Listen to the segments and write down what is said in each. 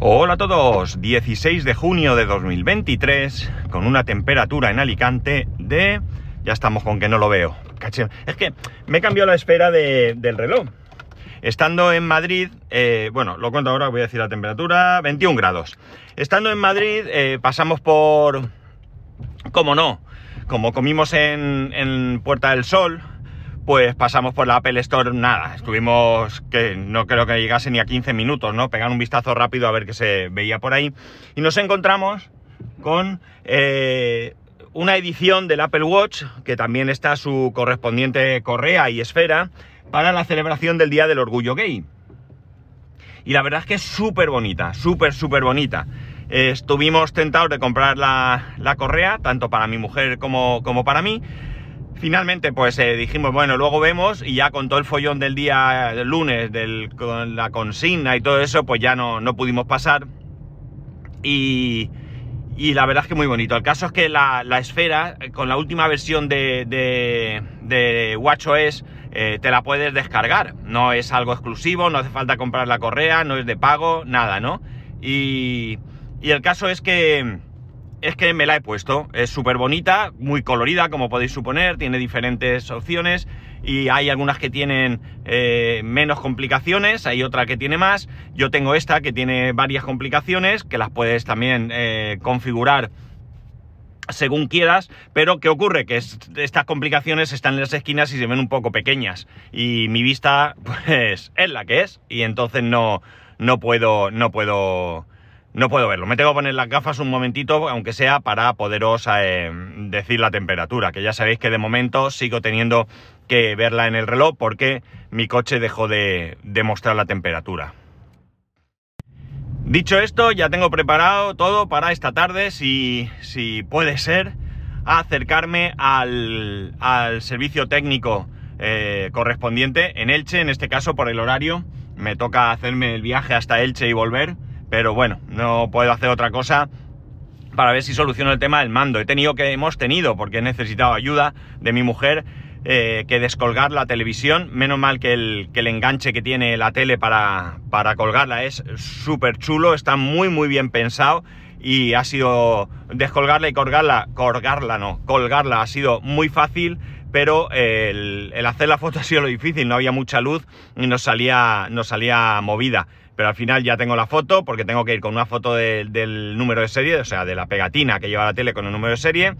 Hola a todos, 16 de junio de 2023, con una temperatura en Alicante de... Ya estamos con que no lo veo. Es que me cambió la esfera del reloj. Estando en Madrid, eh, bueno, lo cuento ahora, voy a decir la temperatura, 21 grados. Estando en Madrid, eh, pasamos por... ¿Cómo no? Como comimos en, en Puerta del Sol, pues pasamos por la Apple Store, nada, estuvimos, que no creo que llegase ni a 15 minutos, ¿no? Pegar un vistazo rápido a ver qué se veía por ahí. Y nos encontramos con eh, una edición del Apple Watch, que también está su correspondiente correa y esfera, para la celebración del Día del Orgullo Gay. Y la verdad es que es súper bonita, súper, súper bonita. estuvimos tentados de comprar la, la, correa, tanto para mi mujer como, como para mí, Finalmente, pues eh, dijimos, bueno, luego vemos y ya con todo el follón del día del lunes, del, con la consigna y todo eso, pues ya no, no pudimos pasar. Y, y, la verdad es que muy bonito. El caso es que la, esfera, eh, con la última versión de, de, de WatchOS, eh, te la puedes descargar. No es algo exclusivo, no hace falta comprar la correa, no es de pago, nada, ¿no? Y, y el caso es que es que me la he puesto. Es súper bonita, muy colorida, como podéis suponer, tiene diferentes opciones y hay algunas que tienen eh, menos complicaciones, hay otra que tiene más. Yo tengo esta que tiene varias complicaciones, que las puedes también eh, configurar según quieras, pero ¿qué ocurre? Que estas complicaciones están en las esquinas y se ven un poco pequeñas y mi vista pues es la que es y entonces no, no puedo, no puedo no puedo verlo. Me tengo que poner las gafas un momentito, aunque sea para poderos eh, decir la temperatura, que ya sabéis que de momento sigo teniendo que verla en el reloj porque mi coche dejó de, mostrar la temperatura. Dicho esto, ya tengo preparado todo para esta tarde, si, si puede ser, acercarme al, servicio técnico eh, correspondiente en Elche, en este caso por el horario. Me toca hacerme el viaje hasta Elche y volver pero bueno, no puedo hacer otra cosa para ver si soluciono el tema del mando. He tenido que, hemos tenido, porque he necesitado ayuda de mi mujer, eh, que descolgar la televisión. Menos mal que el, que el enganche que tiene la tele para, para colgarla es súper chulo, está muy muy bien pensado y ha sido descolgarla y colgarla, colgarla no, colgarla ha sido muy fácil, pero el, hacer la foto ha sido lo difícil, no había mucha luz y nos salía, nos salía movida pero al final ya tengo la foto porque tengo que ir con una foto del número de serie, o sea, de la pegatina que lleva la tele con el número de serie,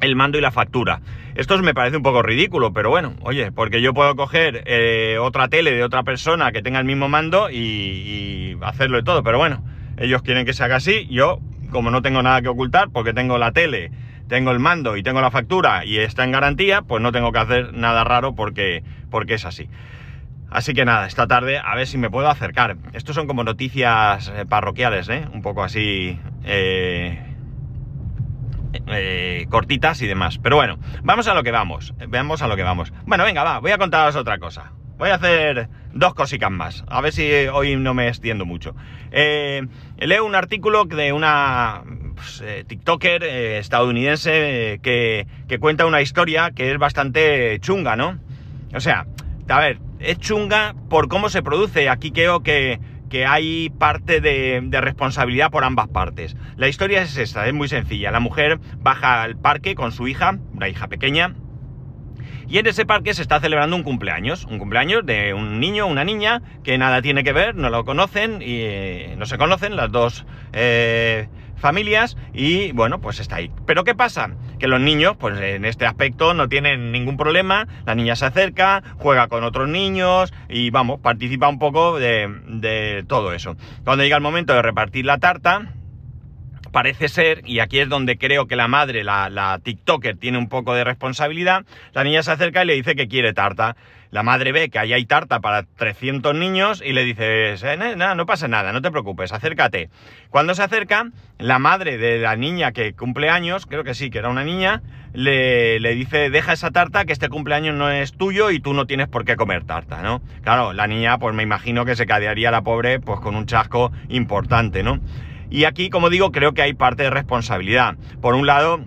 el mando y la factura. Esto me parece un poco ridículo, pero bueno, oye, porque yo puedo coger eh, otra tele de otra persona que tenga el mismo mando y, y hacerlo y todo, pero bueno, ellos quieren que se haga así, yo como no tengo nada que ocultar porque tengo la tele, tengo el mando y tengo la factura y está en garantía, pues no tengo que hacer nada raro porque, porque es así. Así que nada, esta tarde a ver si me puedo acercar. Estos son como noticias eh, parroquiales, ¿eh? Un poco así... Eh, eh, cortitas y demás. Pero bueno, vamos a lo que vamos. Veamos a lo que vamos. Bueno, venga, va, voy a contaros otra cosa. Voy a hacer dos cositas más. A ver si hoy no me extiendo mucho. leo un artículo de una pues, TikToker estadounidense que, que cuenta una historia que es bastante chunga, ¿no? O sea, a ver, es chunga por cómo se produce. Aquí creo que, hay parte de, responsabilidad por ambas partes. La historia es esta, es muy sencilla. La mujer baja al parque con su hija, una hija pequeña, y en ese parque se está celebrando un cumpleaños, un cumpleaños de un niño, una niña, que nada tiene que ver, no lo conocen y eh, no se conocen las dos eh, familias y bueno, pues está ahí. Pero ¿qué pasa? Que los niños, pues en este aspecto no tienen ningún problema, la niña se acerca, juega con otros niños y vamos, participa un poco de, todo eso. Cuando llega el momento de repartir la tarta, parece ser, y aquí es donde creo que la madre, la, TikToker, tiene un poco de responsabilidad, la niña se acerca y le dice que quiere tarta. La madre ve que ahí hay tarta para 300 niños y le dice, eh, no, no pasa nada, no te preocupes, acércate. Cuando se acerca, la madre de la niña que cumple años, creo que sí, que era una niña, le, le, dice, deja esa tarta, que este cumpleaños no es tuyo y tú no tienes por qué comer tarta, ¿no? Claro, la niña, pues me imagino que se cadearía la pobre, pues con un chasco importante, ¿no? Y aquí, como digo, creo que hay parte de responsabilidad. Por un lado,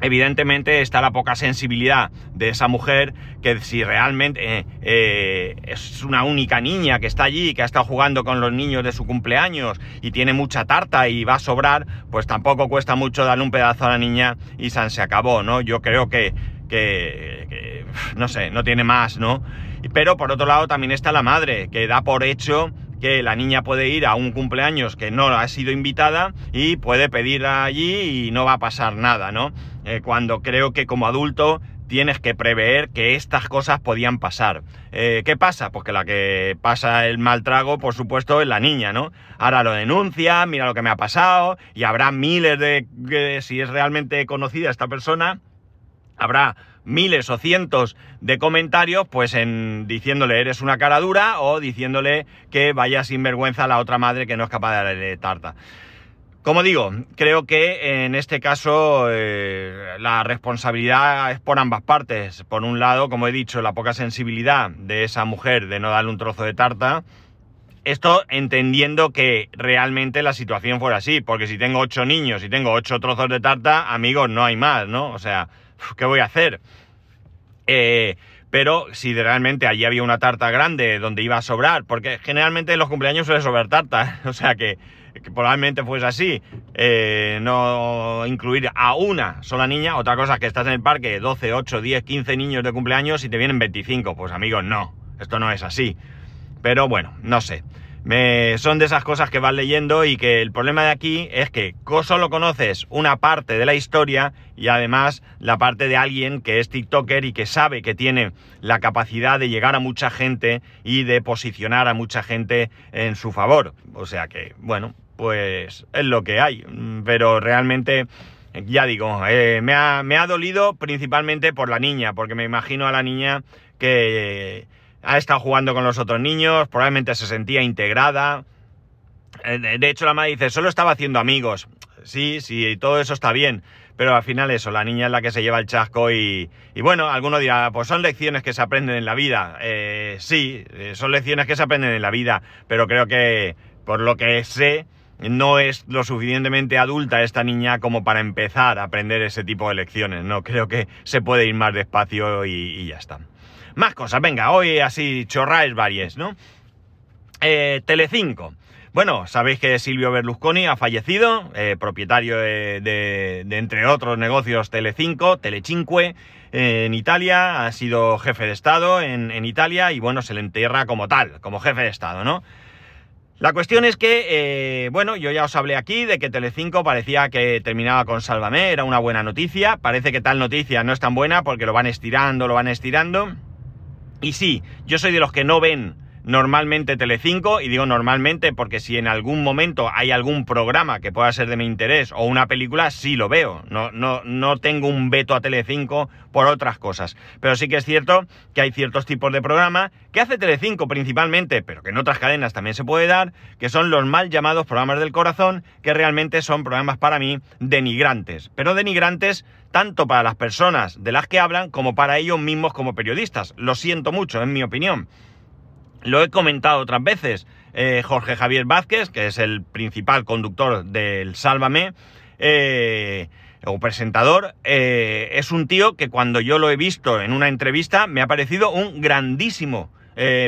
evidentemente está la poca sensibilidad de esa mujer que si realmente eh, eh, es una única niña que está allí, que ha estado jugando con los niños de su cumpleaños y tiene mucha tarta y va a sobrar, pues tampoco cuesta mucho darle un pedazo a la niña y San se acabó, ¿no? Yo creo que, que, que no sé, no tiene más, ¿no? Pero por otro lado también está la madre, que da por hecho que la niña puede ir a un cumpleaños que no ha sido invitada y puede pedir allí y no va a pasar nada, ¿no? Eh, cuando creo que como adulto tienes que prever que estas cosas podían pasar. Eh, ¿Qué pasa? Pues que la que pasa el mal trago, por supuesto, es la niña, ¿no? Ahora lo denuncia, mira lo que me ha pasado, y habrá miles de... si es realmente conocida esta persona, habrá miles o cientos de comentarios, pues en diciéndole eres una cara dura o diciéndole que vaya sin vergüenza a la otra madre que no es capaz de darle tarta. Como digo, creo que en este caso eh, la responsabilidad es por ambas partes. Por un lado, como he dicho, la poca sensibilidad de esa mujer de no darle un trozo de tarta. Esto entendiendo que realmente la situación fuera así, porque si tengo ocho niños y tengo ocho trozos de tarta, amigos, no hay más, ¿no? O sea, ¿qué voy a hacer? Eh, pero si realmente allí había una tarta grande donde iba a sobrar, porque generalmente en los cumpleaños suele sobrar tarta, o sea que, probablemente fuese así, eh, no incluir a una sola niña, otra cosa es que estás en el parque 12, 8, 10, 15 niños de cumpleaños y te vienen 25, pues amigos, no, esto no es así. Pero bueno, no sé. Me, son de esas cosas que vas leyendo y que el problema de aquí es que solo conoces una parte de la historia y además la parte de alguien que es TikToker y que sabe que tiene la capacidad de llegar a mucha gente y de posicionar a mucha gente en su favor. O sea que, bueno, pues es lo que hay. Pero realmente, ya digo, eh, me, ha, me ha dolido principalmente por la niña, porque me imagino a la niña que ha estado jugando con los otros niños, probablemente se sentía integrada. Eh, de hecho, la madre dice, solo estaba haciendo amigos. Sí, sí, todo eso está bien, pero al final eso, la niña es la que se lleva el chasco y, y bueno, alguno dirá, pues son lecciones que se aprenden en la vida. Eh, sí, eh, son lecciones que se aprenden en la vida, pero creo que, por lo que sé, no es lo suficientemente adulta esta niña como para empezar a aprender ese tipo de lecciones, ¿no? Creo que se puede ir más despacio y, y ya está. Más cosas, venga, hoy así chorráis varias, ¿no? Eh, Telecinco. Bueno, sabéis que Silvio Berlusconi ha fallecido, eh, propietario de, entre otros negocios, Telecinco, Telecinque, en Italia, ha sido jefe de Estado en, en, Italia y bueno, se le entierra como tal, como jefe de Estado, ¿no? La cuestión es que, eh, bueno, yo ya os hablé aquí de que Telecinco parecía que terminaba con Sálvame, era una buena noticia, parece que tal noticia no es tan buena porque lo van estirando, lo van estirando. Y sí, yo soy de los que no ven normalmente Telecinco, y digo normalmente porque si en algún momento hay algún programa que pueda ser de mi interés o una película, sí lo veo. No, no, no tengo un veto a Telecinco por otras cosas. Pero sí que es cierto que hay ciertos tipos de programa que hace Telecinco principalmente, pero que en otras cadenas también se puede dar, que son los mal llamados programas del corazón, que realmente son programas para mí denigrantes. Pero denigrantes tanto para las personas de las que hablan como para ellos mismos como periodistas. Lo siento mucho, en mi opinión. Lo he comentado otras veces. Eh, Jorge Javier Vázquez, que es el principal conductor del Sálvame, eh, o presentador, eh, es un tío que cuando yo lo he visto en una entrevista me ha parecido un grandísimo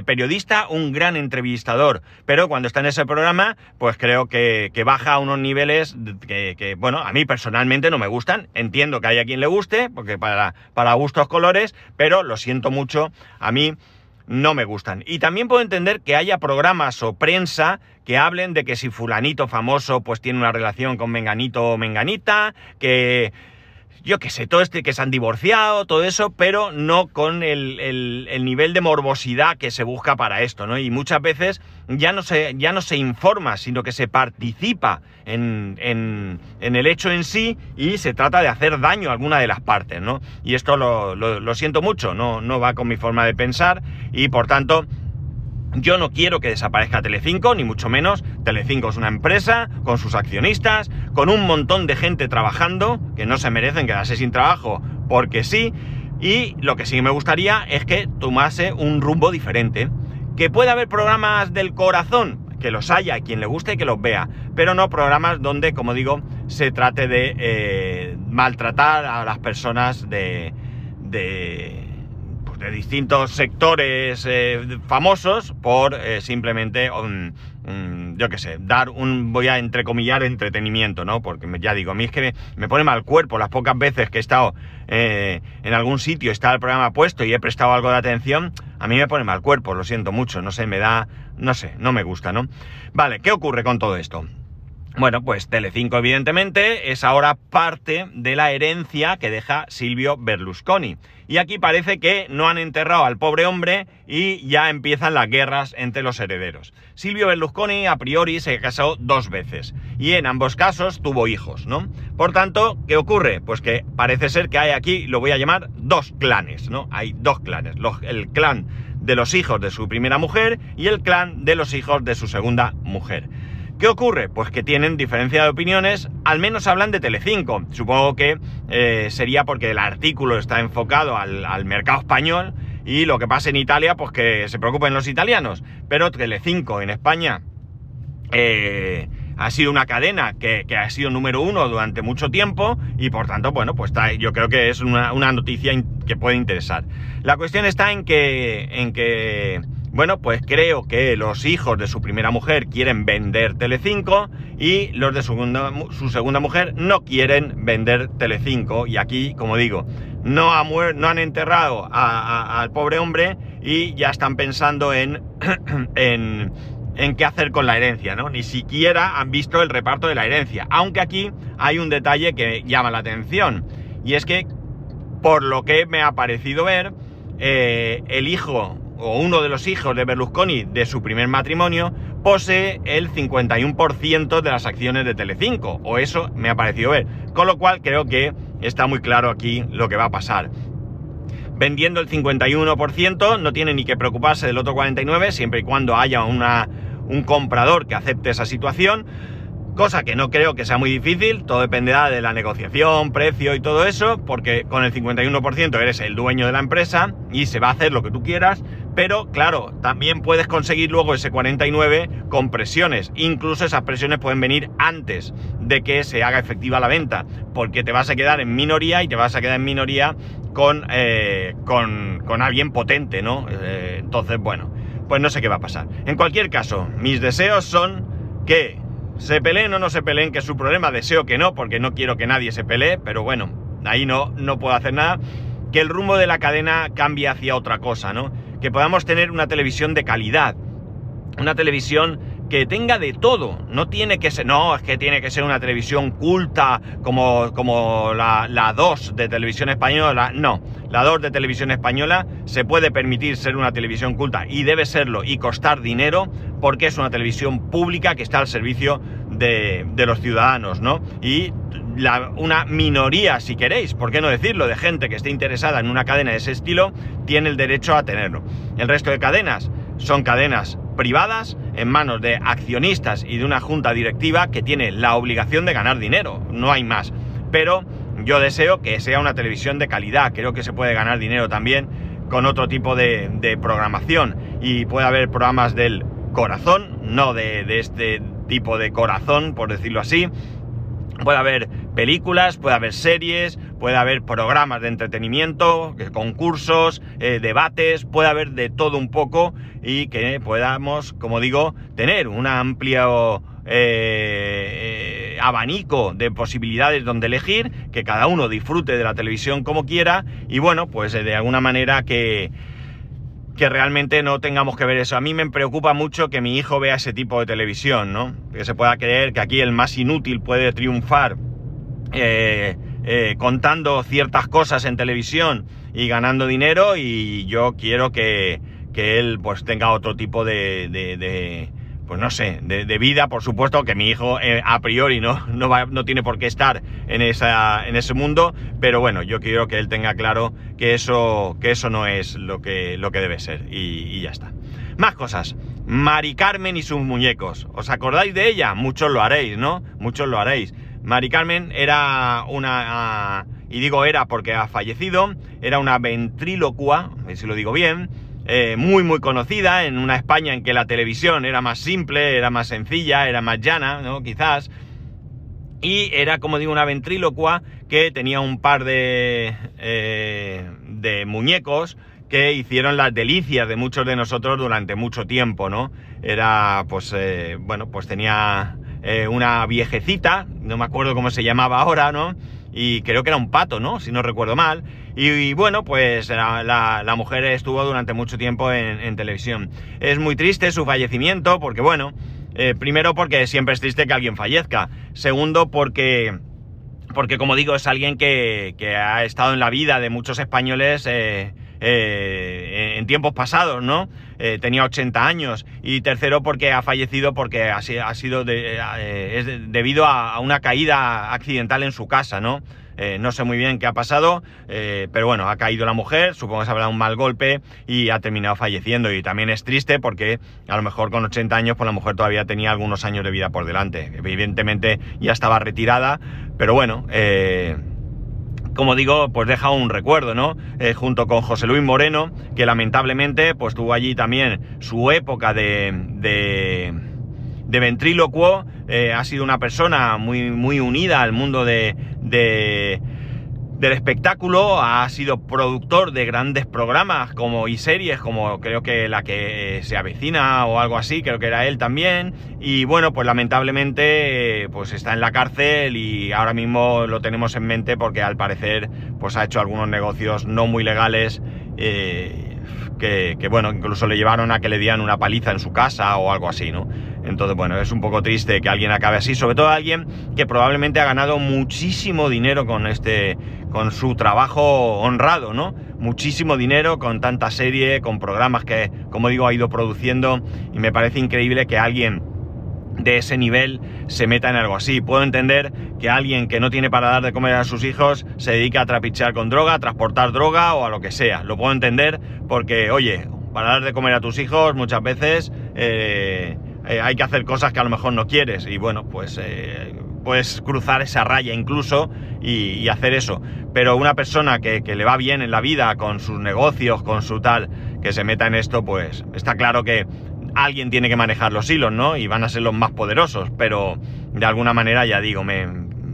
periodista, un gran entrevistador. Pero cuando está en ese programa, pues creo que, baja a unos niveles que, bueno, a mí personalmente no me gustan. Entiendo que hay a quien le guste, porque para, para gustos colores, pero lo siento mucho, a mí no me gustan. Y también puedo entender que haya programas o prensa que hablen de que si fulanito famoso pues tiene una relación con menganito o menganita, que yo qué sé, todo este que se han divorciado, todo eso, pero no con el, nivel de morbosidad que se busca para esto, ¿no? Y muchas veces ya no se, ya no se informa, sino que se participa en, el hecho en sí y se trata de hacer daño a alguna de las partes, ¿no? Y esto lo, lo siento mucho, no, no va con mi forma de pensar y por tanto yo no quiero que desaparezca Telecinco, ni mucho menos. Telecinco es una empresa con sus accionistas, con un montón de gente trabajando que no se merecen quedarse sin trabajo porque sí. Y lo que sí me gustaría es que tomase un rumbo diferente. Que pueda haber programas del corazón, que los haya, quien le guste que los vea, pero no programas donde, como digo, se trate de eh, maltratar a las personas de, de, de distintos sectores eh, famosos por eh, simplemente, yo qué sé, dar un, voy a entrecomillar, entretenimiento, ¿no? Porque ya digo, a mí es que me, me pone mal cuerpo las pocas veces que he estado en algún sitio, está el programa puesto y he prestado algo de atención, a mí me pone mal cuerpo, lo siento mucho, no sé, me da, no sé, no me gusta, ¿no? Vale, ¿qué ocurre con todo esto? Bueno, pues Telecinco evidentemente es ahora parte de la herencia que deja Silvio Berlusconi. Y aquí parece que no han enterrado al pobre hombre y ya empiezan las guerras entre los herederos. Silvio Berlusconi a priori se casó dos veces y en ambos casos tuvo hijos, ¿no? Por tanto, ¿qué ocurre? Pues que parece ser que hay aquí, lo voy a llamar, dos clanes, ¿no? Hay dos clanes. el clan de los hijos de su primera mujer y el clan de los hijos de su segunda mujer. ¿Qué ocurre? Pues que tienen diferencia de opiniones, al menos hablan de Telecinco. Supongo que eh, sería porque el artículo está enfocado al, mercado español y lo que pasa en Italia, pues que se preocupen los italianos. Pero Telecinco en España eh, ha sido una cadena que, ha sido número uno durante mucho tiempo y por tanto, bueno, pues yo creo que es una, una noticia que puede interesar. La cuestión está en que, en que bueno, pues creo que los hijos de su primera mujer quieren vender Telecinco y los de su segunda, mujer no quieren vender Telecinco. Y aquí, como digo, no, han enterrado al pobre hombre y ya están pensando en, en, en qué hacer con la herencia, ¿no? Ni siquiera han visto el reparto de la herencia. Aunque aquí hay un detalle que llama la atención. Y es que, por lo que me ha parecido ver, eh, el hijo o uno de los hijos de Berlusconi de su primer matrimonio posee el 51% de las acciones de Telecinco, o eso me ha parecido ver. Con lo cual creo que está muy claro aquí lo que va a pasar. Vendiendo el 51% no tiene ni que preocuparse del otro 49% siempre y cuando haya un comprador que acepte esa situación cosa que no creo que sea muy difícil, todo dependerá de la negociación, precio y todo eso, porque con el 51% eres el dueño de la empresa y se va a hacer lo que tú quieras, pero claro, también puedes conseguir luego ese 49 con presiones, incluso esas presiones pueden venir antes de que se haga efectiva la venta, porque te vas a quedar en minoría y te vas a quedar en minoría con, eh, con, alguien potente, ¿no? Eh, entonces, bueno, pues no sé qué va a pasar. En cualquier caso, mis deseos son que se peleen o no se peleen, que es su problema, deseo que no, porque no quiero que nadie se pelee, pero bueno, ahí no, no puedo hacer nada. Que el rumbo de la cadena cambie hacia otra cosa, ¿no? Que podamos tener una televisión de calidad, una televisión que tenga de todo. No tiene que ser, no, es que tiene que ser una televisión culta como, como la, la 2 de televisión española. No, la 2 de televisión española se puede permitir ser una televisión culta y debe serlo y costar dinero porque es una televisión pública que está al servicio de, de los ciudadanos, ¿no? Y la, una minoría, si queréis, ¿por qué no decirlo?, de gente que esté interesada en una cadena de ese estilo, tiene el derecho a tenerlo. El resto de cadenas son cadenas privadas en manos de accionistas y de una junta directiva que tiene la obligación de ganar dinero, no hay más. Pero yo deseo que sea una televisión de calidad, creo que se puede ganar dinero también con otro tipo de, programación y puede haber programas del corazón, no de, de este tipo de corazón, por decirlo así, Puede haber películas, puede haber series, puede haber programas de entretenimiento, concursos, eh, debates, puede haber de todo un poco y que podamos, como digo, tener un amplio eh, eh, abanico de posibilidades donde elegir, que cada uno disfrute de la televisión como quiera y bueno, pues de alguna manera que que realmente no tengamos que ver eso. A mí me preocupa mucho que mi hijo vea ese tipo de televisión, ¿no? Que se pueda creer que aquí el más inútil puede triunfar eh, eh, contando ciertas cosas en televisión y ganando dinero y yo quiero que, que él pues tenga otro tipo de, pues no sé, de, vida, por supuesto, que mi hijo eh, a priori no, no, no, tiene por qué estar en, esa, en ese mundo, pero bueno, yo quiero que él tenga claro que eso, que eso no es lo que, lo que debe ser y, ya está. Más cosas. Mari Carmen y sus muñecos. ¿Os acordáis de ella? Muchos lo haréis, ¿no? Muchos lo haréis. Mari Carmen era una... y digo era porque ha fallecido, era una ventrílocua, si lo digo bien, eh, muy muy conocida en una España en que la televisión era más simple, era más sencilla, era más llana, ¿no? Quizás. Y era, como digo, una ventrílocua que tenía un par de, eh, de muñecos que hicieron las delicias de muchos de nosotros durante mucho tiempo, ¿no? Era, pues, eh, bueno, pues tenía eh, una viejecita, no me acuerdo cómo se llamaba ahora, ¿no? Y creo que era un pato, ¿no? Si no recuerdo mal. Y, bueno, pues la, mujer estuvo durante mucho tiempo en, televisión. Es muy triste su fallecimiento porque, bueno, eh, primero porque siempre es triste que alguien fallezca. Segundo porque porque como digo, es alguien que, que, ha estado en la vida de muchos españoles eh, tiempos pasados, ¿no? Eh, tenía 80 años. Y tercero, porque ha fallecido porque ha, sido eh, debido a, una caída accidental en su casa, ¿no? no sé muy bien qué ha pasado, pero bueno, ha caído la mujer, supongo que se habrá dado un mal golpe y ha terminado falleciendo. Y también es triste porque a lo mejor con 80 años, pues la mujer todavía tenía algunos años de vida por delante. Evidentemente ya estaba retirada, pero bueno, como digo, pues deja un recuerdo, ¿no? Eh, junto con José Luis Moreno, que lamentablemente pues tuvo allí también su época de, de, de ventrílocuo, eh, ha sido una persona muy, muy unida al mundo de, de del espectáculo, ha sido productor de grandes programas como y series, como creo que la que se avecina o algo así, creo que era él también. Y bueno, pues lamentablemente pues está en la cárcel y ahora mismo lo tenemos en mente porque al parecer pues ha hecho algunos negocios no muy legales. Eh, que, que, bueno, incluso le llevaron a que le dieran una paliza en su casa o algo así, ¿no? Entonces, bueno, es un poco triste que alguien acabe así, sobre todo alguien que probablemente ha ganado muchísimo dinero con este, con su trabajo honrado, ¿no? Muchísimo dinero con tanta serie, con programas que, como digo, ha ido produciendo y me parece increíble que alguien de ese nivel se meta en algo así. Puedo entender que alguien que no tiene para dar de comer a sus hijos se dedica a trapichear con droga, a transportar droga o a lo que sea. Lo puedo entender porque, oye, para dar de comer a tus hijos muchas veces eh, eh, hay que hacer cosas que a lo mejor no quieres y bueno, pues eh, puedes cruzar esa raya incluso y, hacer eso. Pero una persona que, le va bien en la vida, con sus negocios, con su tal, que se meta en esto, pues está claro que alguien tiene que manejar los hilos, ¿no? Y van a ser los más poderosos, pero de alguna manera ya digo, me,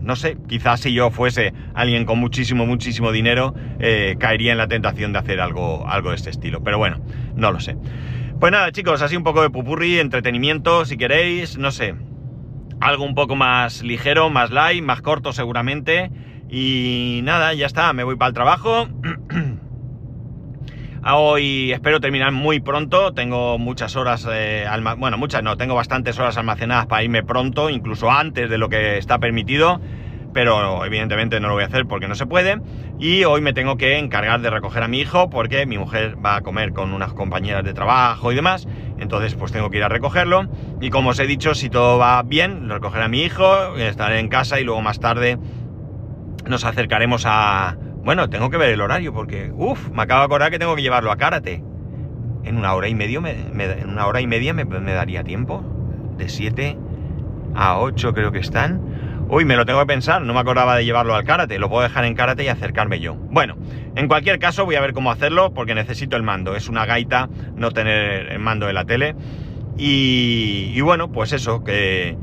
no sé, quizás si yo fuese alguien con muchísimo, muchísimo dinero, eh, caería en la tentación de hacer algo, algo de este estilo. Pero bueno, no lo sé. Pues nada, chicos, así un poco de pupurri, entretenimiento, si queréis, no sé algo un poco más ligero, más light, más corto seguramente. Y nada, ya está, me voy para el trabajo. Hoy espero terminar muy pronto, tengo muchas horas, eh, bueno, muchas no, tengo bastantes horas almacenadas para irme pronto, incluso antes de lo que está permitido pero evidentemente no lo voy a hacer porque no se puede. Y hoy me tengo que encargar de recoger a mi hijo porque mi mujer va a comer con unas compañeras de trabajo y demás. Entonces pues tengo que ir a recogerlo. Y como os he dicho, si todo va bien, recogeré a mi hijo, estaré en casa y luego más tarde nos acercaremos a... Bueno, tengo que ver el horario porque, uff, me acabo de acordar que tengo que llevarlo a karate. En una hora y medio me, en una hora y media me, me daría tiempo. De 7 a 8 creo que están. Uy, me lo tengo que pensar, no me acordaba de llevarlo al karate, lo puedo dejar en karate y acercarme yo. Bueno, en cualquier caso voy a ver cómo hacerlo porque necesito el mando, es una gaita no tener el mando de la tele. Y, bueno, pues eso, que,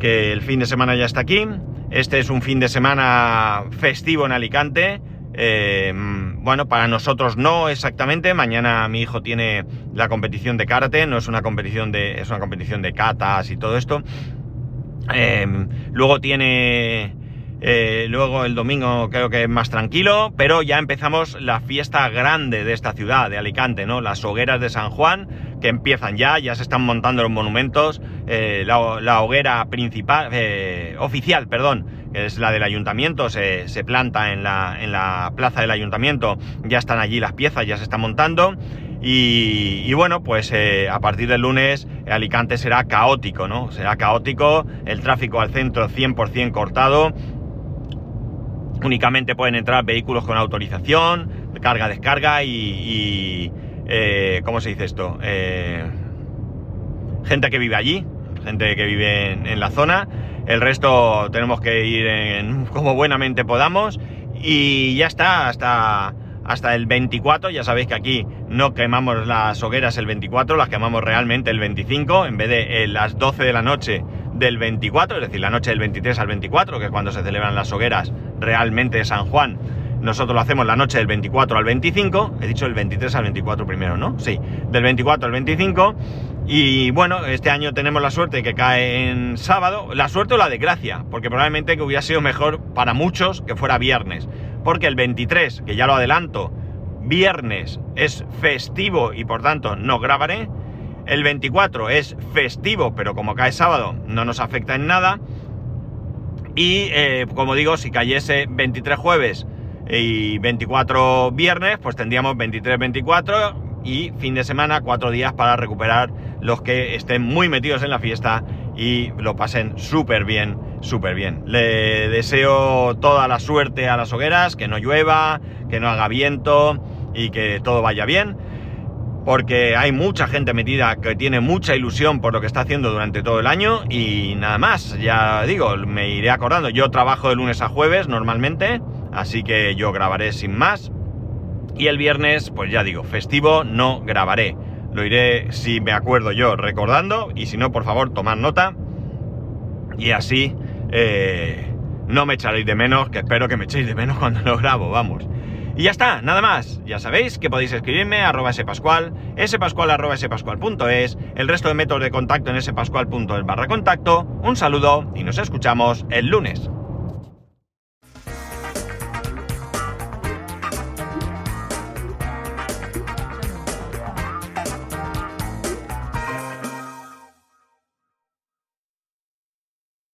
el fin de semana ya está aquí. Este es un fin de semana festivo en Alicante. Eh, bueno, para nosotros no exactamente. Mañana mi hijo tiene la competición de karate, no es una competición de, es una competición de katas y todo esto. Em, luego tiene... Eh, luego el domingo creo que es más tranquilo, pero ya empezamos la fiesta grande de esta ciudad, de Alicante, ¿no? Las hogueras de San Juan, que empiezan ya, ya se están montando los monumentos. Eh, la, hoguera principal, eh, oficial, perdón, que es la del ayuntamiento, se, planta en la, en la plaza del ayuntamiento, ya están allí las piezas, ya se están montando. Y, bueno, pues eh, a partir del lunes Alicante será caótico, ¿no? Será caótico, el tráfico al centro 100% cortado. Únicamente pueden entrar vehículos con autorización, carga, descarga y... Eh, ¿Cómo se dice esto? Eh, gente que vive allí, gente que vive en, la zona. El resto tenemos que ir en, como buenamente podamos. Y ya está, hasta hasta el 24. Ya sabéis que aquí no quemamos las hogueras el 24, las quemamos realmente el 25. En vez de eh, las 12 de la noche del 24, es decir, la noche del 23 al 24, que es cuando se celebran las hogueras realmente de San Juan. Nosotros lo hacemos la noche del 24 al 25, he dicho el 23 al 24 primero, ¿no? Sí, del 24 al 25. Y bueno, este año tenemos la suerte que cae en sábado, la suerte o la desgracia, porque probablemente que hubiera sido mejor para muchos que fuera viernes, porque el 23, que ya lo adelanto, viernes es festivo y por tanto no grabaré. El 24 es festivo, pero como cae sábado no nos afecta en nada. Y eh, como digo, si cayese 23 jueves y 24 viernes, pues tendríamos 23-24 y fin de semana, cuatro días para recuperar los que estén muy metidos en la fiesta y lo pasen súper bien, súper bien. Le deseo toda la suerte a las hogueras, que no llueva, que no haga viento y que todo vaya bien porque hay mucha gente metida que tiene mucha ilusión por lo que está haciendo durante todo el año y nada más, ya digo, me iré acordando, yo trabajo de lunes a jueves normalmente, así que yo grabaré sin más. Y el viernes, pues ya digo, festivo no grabaré, lo iré si me acuerdo yo recordando. Y si no, por favor, tomad nota. Y así eh, no me echaréis de menos, que espero que me echéis de menos cuando lo grabo, vamos. Y ya está, nada más. Ya sabéis que podéis escribirme a arroba spascual, spascual arroba spascual.es, el resto de métodos de contacto en spascual.es barra contacto. Un saludo y nos escuchamos el lunes.